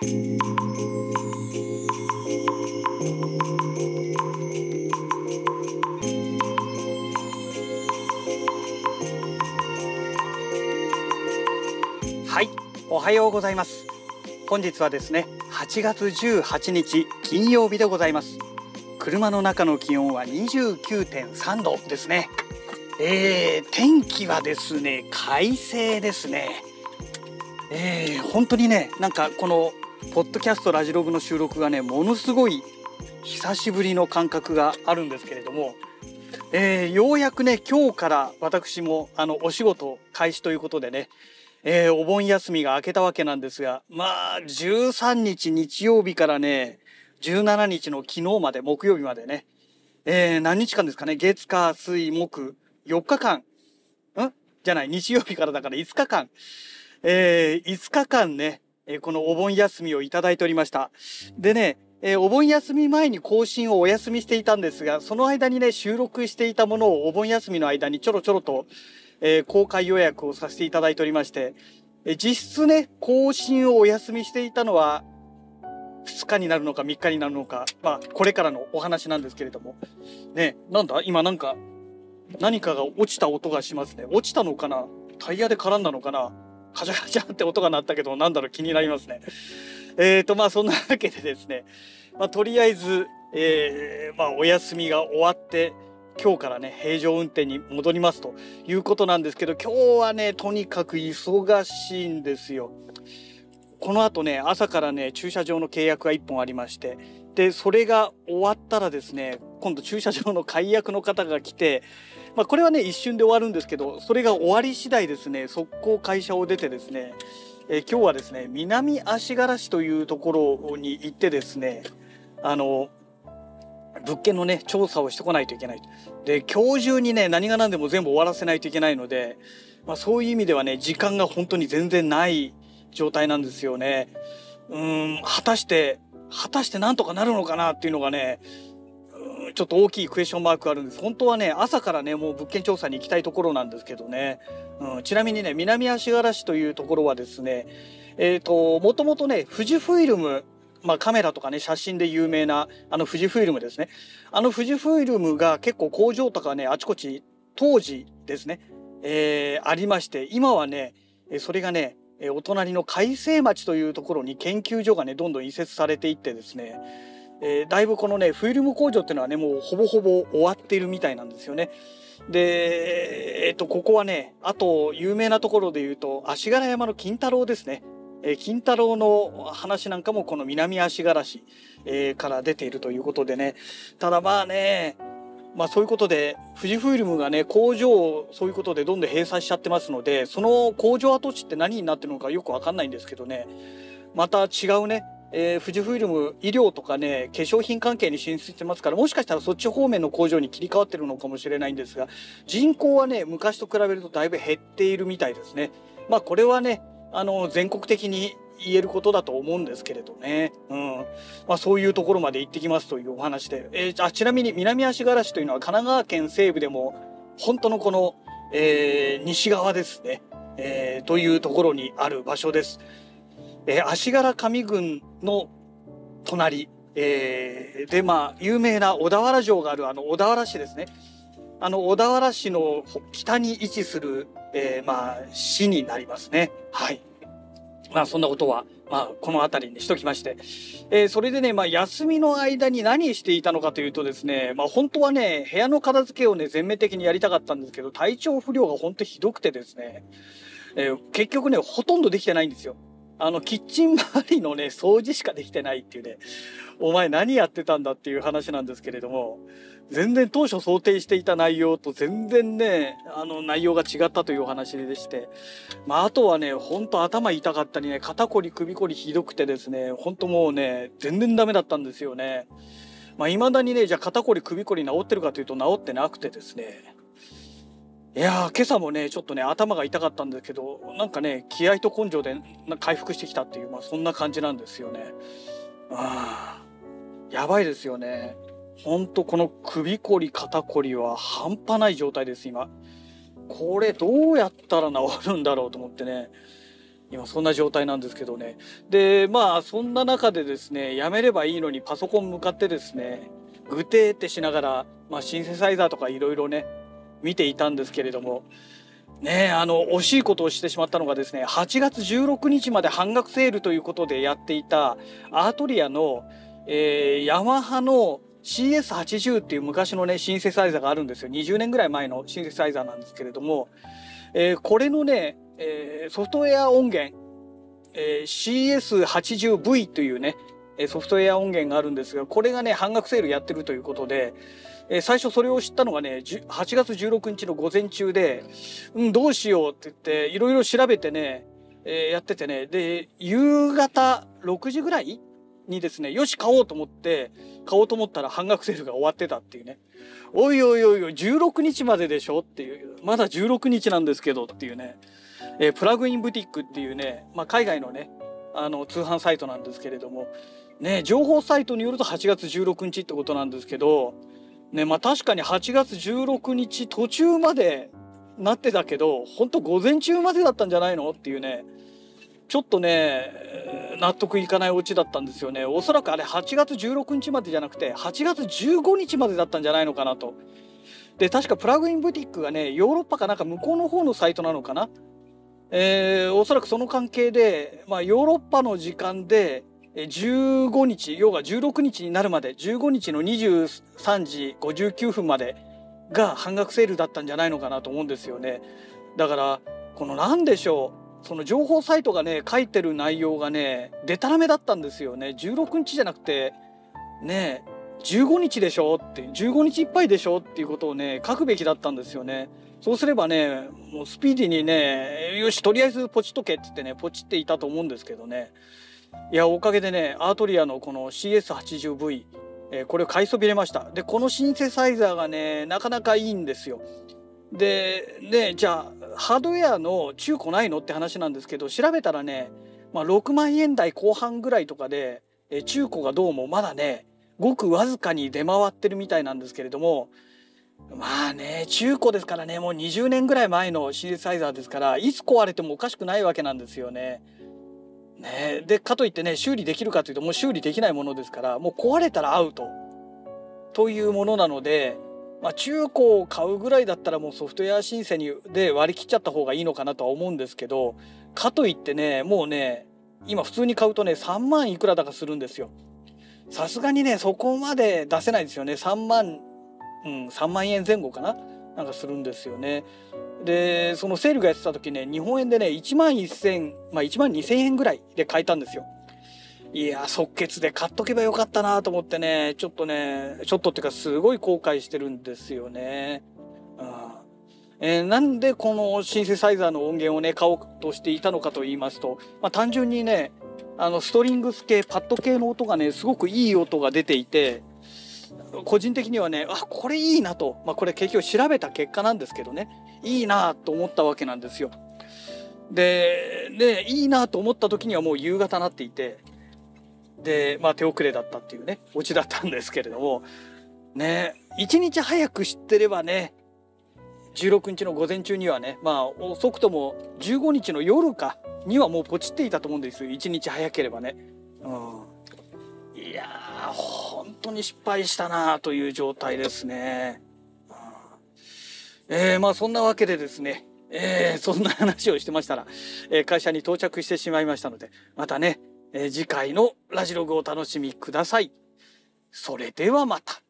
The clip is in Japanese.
はいおはようございます。本日はですね8月18日金曜日でございます。車の中の気温は29.3度ですね。えー、天気はですね快晴ですね。えー、本当にねなんかこのポッドキャストラジログの収録がねものすごい久しぶりの感覚があるんですけれども、えー、ようやくね今日から私もあのお仕事開始ということでね、えー、お盆休みが明けたわけなんですがまあ13日日曜日からね17日の昨日まで木曜日までね、えー、何日間ですかね月火水木4日間ん？じゃない日曜日からだから5日間、えー、5日間ねえこのお盆休みをいただいておりましたでねえ、お盆休み前に更新をお休みしていたんですが、その間にね、収録していたものをお盆休みの間にちょろちょろと、えー、公開予約をさせていただいておりまして、え、実質ね、更新をお休みしていたのは、2日になるのか3日になるのか、まあ、これからのお話なんですけれども。ね、なんだ？今なんか、何かが落ちた音がしますね。落ちたのかな？タイヤで絡んだのかな？カチャカチャって音が鳴ったけど、なんだろう気になりますね。えーと、まあそんなわけでですね、まあとりあえず、えー、まあお休みが終わって、今日からね、平常運転に戻りますということなんですけど、今日はね、とにかく忙しいんですよ。この後ね、朝からね、駐車場の契約が1本ありまして、で、それが終わったらですね、今度駐車場の解約の方が来て、まあ、これはね、一瞬で終わるんですけど、それが終わり次第ですね、速攻会社を出てですね、え今日はですね南足柄市というところに行ってですねあの物件のね調査をしてこないといけないで今日中にね何が何でも全部終わらせないといけないので、まあ、そういう意味ではね時間が本当に全然ない状態なんですよね。うん果たして果たしてなんとかなるのかなっていうのがねちょっと大きいクエスチョンマークあるんです。本当はね朝からねもう物件調査に行きたいところなんですけどね、うん、ちなみにね南足柄市というところはですねえっ、ー、ともともとね富士フイルムまあ、カメラとかね写真で有名なあの富士フイルムですね。あの富士フイルムが結構工場とかねあちこち当時ですね、えー、ありまして今はねそれがねお隣の海西町というところに研究所がねどんどん移設されていってですねえー、だいぶこのねフィルム工場っていうのはねもうほぼほぼ終わってるみたいなんですよね。で、えっ、ー、とここはねあと有名なところで言うと足柄山の金太郎ですね。えー、金太郎の話なんかもこの南足柄市、えー、から出ているということでねただまあねまあそういうことで富士フイルムがね工場をそういうことでどんどん閉鎖しちゃってますのでその工場跡地って何になってるのかよくわかんないんですけどねまた違うねえー、富士フイルム医療とかね化粧品関係に進出してますからもしかしたらそっち方面の工場に切り替わってるのかもしれないんですが人口はね昔と比べるとだいぶ減っているみたいですね。まあこれはねあの全国的に言えることだと思うんですけれどね、うんまあ、そういうところまで行ってきますというお話で、えー、あちなみに南足柄市というのは神奈川県西部でも本当のこの、えー、西側ですね、えー、というところにある場所です。え、足柄上郡の隣、えー、でまあ有名な小田原城があるあの小田原市ですね。あの小田原市の北に位置する、えー、まあ市になりますね。はい。まあそんなことはまあ、この辺りにしときまして、えー、それでね、まあ、休みの間に何していたのかというとですね、まあ、本当はね、部屋の片付けをね、全面的にやりたかったんですけど、体調不良が本当ひどくてですね、えー、結局ね、ほとんどできてないんですよ。あの、キッチン周りのね、掃除しかできてないっていうね、お前何やってたんだっていう話なんですけれども、全然当初想定していた内容と全然ね、あの内容が違ったというお話でして、まあ、あとはね、ほんと頭痛かったりね、肩こり首こりひどくてですね、ほんともうね、全然ダメだったんですよね。まあ、未だにね、じゃあ肩こり首こり治ってるかというと治ってなくてですね、いや今朝もねちょっとね頭が痛かったんですけどなんかね気合と根性で回復してきたっていう、まあ、そんな感じなんですよね。あやばいですよね。ほんとこの首こり肩こりは半端ない状態です今。これどうやったら治るんだろうと思ってね。今そんな状態なんですけどねでまあそんな中でですねやめればいいのにパソコン向かってですねぐてーってしながら、まあ、シンセサイザーとかいろいろね見ていたんですけれどもねあの惜しいことをしてしまったのがですね8月16日まで半額セールということでやっていたアートリアの、えー、ヤマハの CS80 っていう昔のねシンセサイザーがあるんですよ。20年ぐらい前のシンセサイザーなんですけれども、えー、これのね、えー、ソフトウェア音源、えー、CS80V というねソフトウェア音源があるんですがこれがね半額セールやってるということで、え、最初それを知ったのがね8月16日の午前中で、うん、どうしようって言っていろいろ調べてね、え、やっててねで夕方6時ぐらいにですねよし買おうと思って買おうと思ったら半額セールが終わってたっていうね。おいおいおいおい16日まででしょっていうまだ16日なんですけどっていうね、えー、プラグインブティックっていうね、まあ、海外のねあの通販サイトなんですけれどもね情報サイトによると8月16日ってことなんですけどねまあ確かに8月16日途中までなってたけど本当午前中までだったんじゃないのっていうねちょっとね納得いかないオチだったんですよね。おそらくあれ8月16日までじゃなくて8月15日までだったんじゃないのかなと。で確かプラグインブティックがねヨーロッパかなんか向こうの方のサイトなのかな。えー、おそらくその関係で、まあ、ヨーロッパの時間で15日要は16日になるまで15日の23時59分までが半額セールだったんじゃないのかなと思うんですよね。だからこの何でしょうその情報サイトがね書いてる内容がねでたらめだったんですよね。16日じゃなくてね15日でしょって15日いっぱいでしょっていうことをね書くべきだったんですよね。そうすればねもうスピーディーにねよしとりあえずポチっとけって言ってねポチっていたと思うんですけどね。いやおかげでねアートリアのこの CS80V え、これを買いそびれましたでこのシンセサイザーがねなかなかいいんですよでねじゃあハードウェアの中古ないのって話なんですけど調べたらね、まあ、6万円台後半ぐらいとかで、え中古がどうもまだねごくわずかに出回ってるみたいなんですけれどもまあね中古ですからねもう20年ぐらい前のシリサイザーですからいつ壊れてもおかしくないわけなんですよね。ねでかといってね修理できるかというともう修理できないものですからもう壊れたらアウトというものなのでまあ、中古を買うぐらいだったらもうソフトウェア申請にで割り切っちゃった方がいいのかなとは思うんですけどかといってねもうね今普通に買うとね3万いくらだかするんですよ。さすがにねそこまで出せないですよね3万うん3万円前後かな？なんかするんですよね。でそのセールがやってた時ね日本円でね1万1000まあ1万2000円ぐらいで買えたんですよ。いや即決で買っとけばよかったなと思ってねちょっとねちょっとっていうかすごい後悔してるんですよね。うんえー、なんでこのシンセサイザーの音源をね買おうとしていたのかと言いますと、まあ、単純にねあのストリングス系パッド系の音がねすごくいい音が出ていて個人的にはねあこれいいなと、まあ、これ結局調べた結果なんですけどね。いいなと思ったわけなんですよ。ででいいなと思った時にはもう夕方になっていて。で、まあ、手遅れだったっていうねオチだったんですけれども。ね1日早く知ってればね16日の午前中にはねまあ遅くとも15日の夜かにはもうポチっていたと思うんですよ。1日早ければね。うん、いやー本当に失敗したなという状態ですね。うん、えー、まあそんなわけでですねえー、そんな話をしてましたら、えー、会社に到着してしまいましたのでまたねえ、次回のラジログをお楽しみください。それではまた。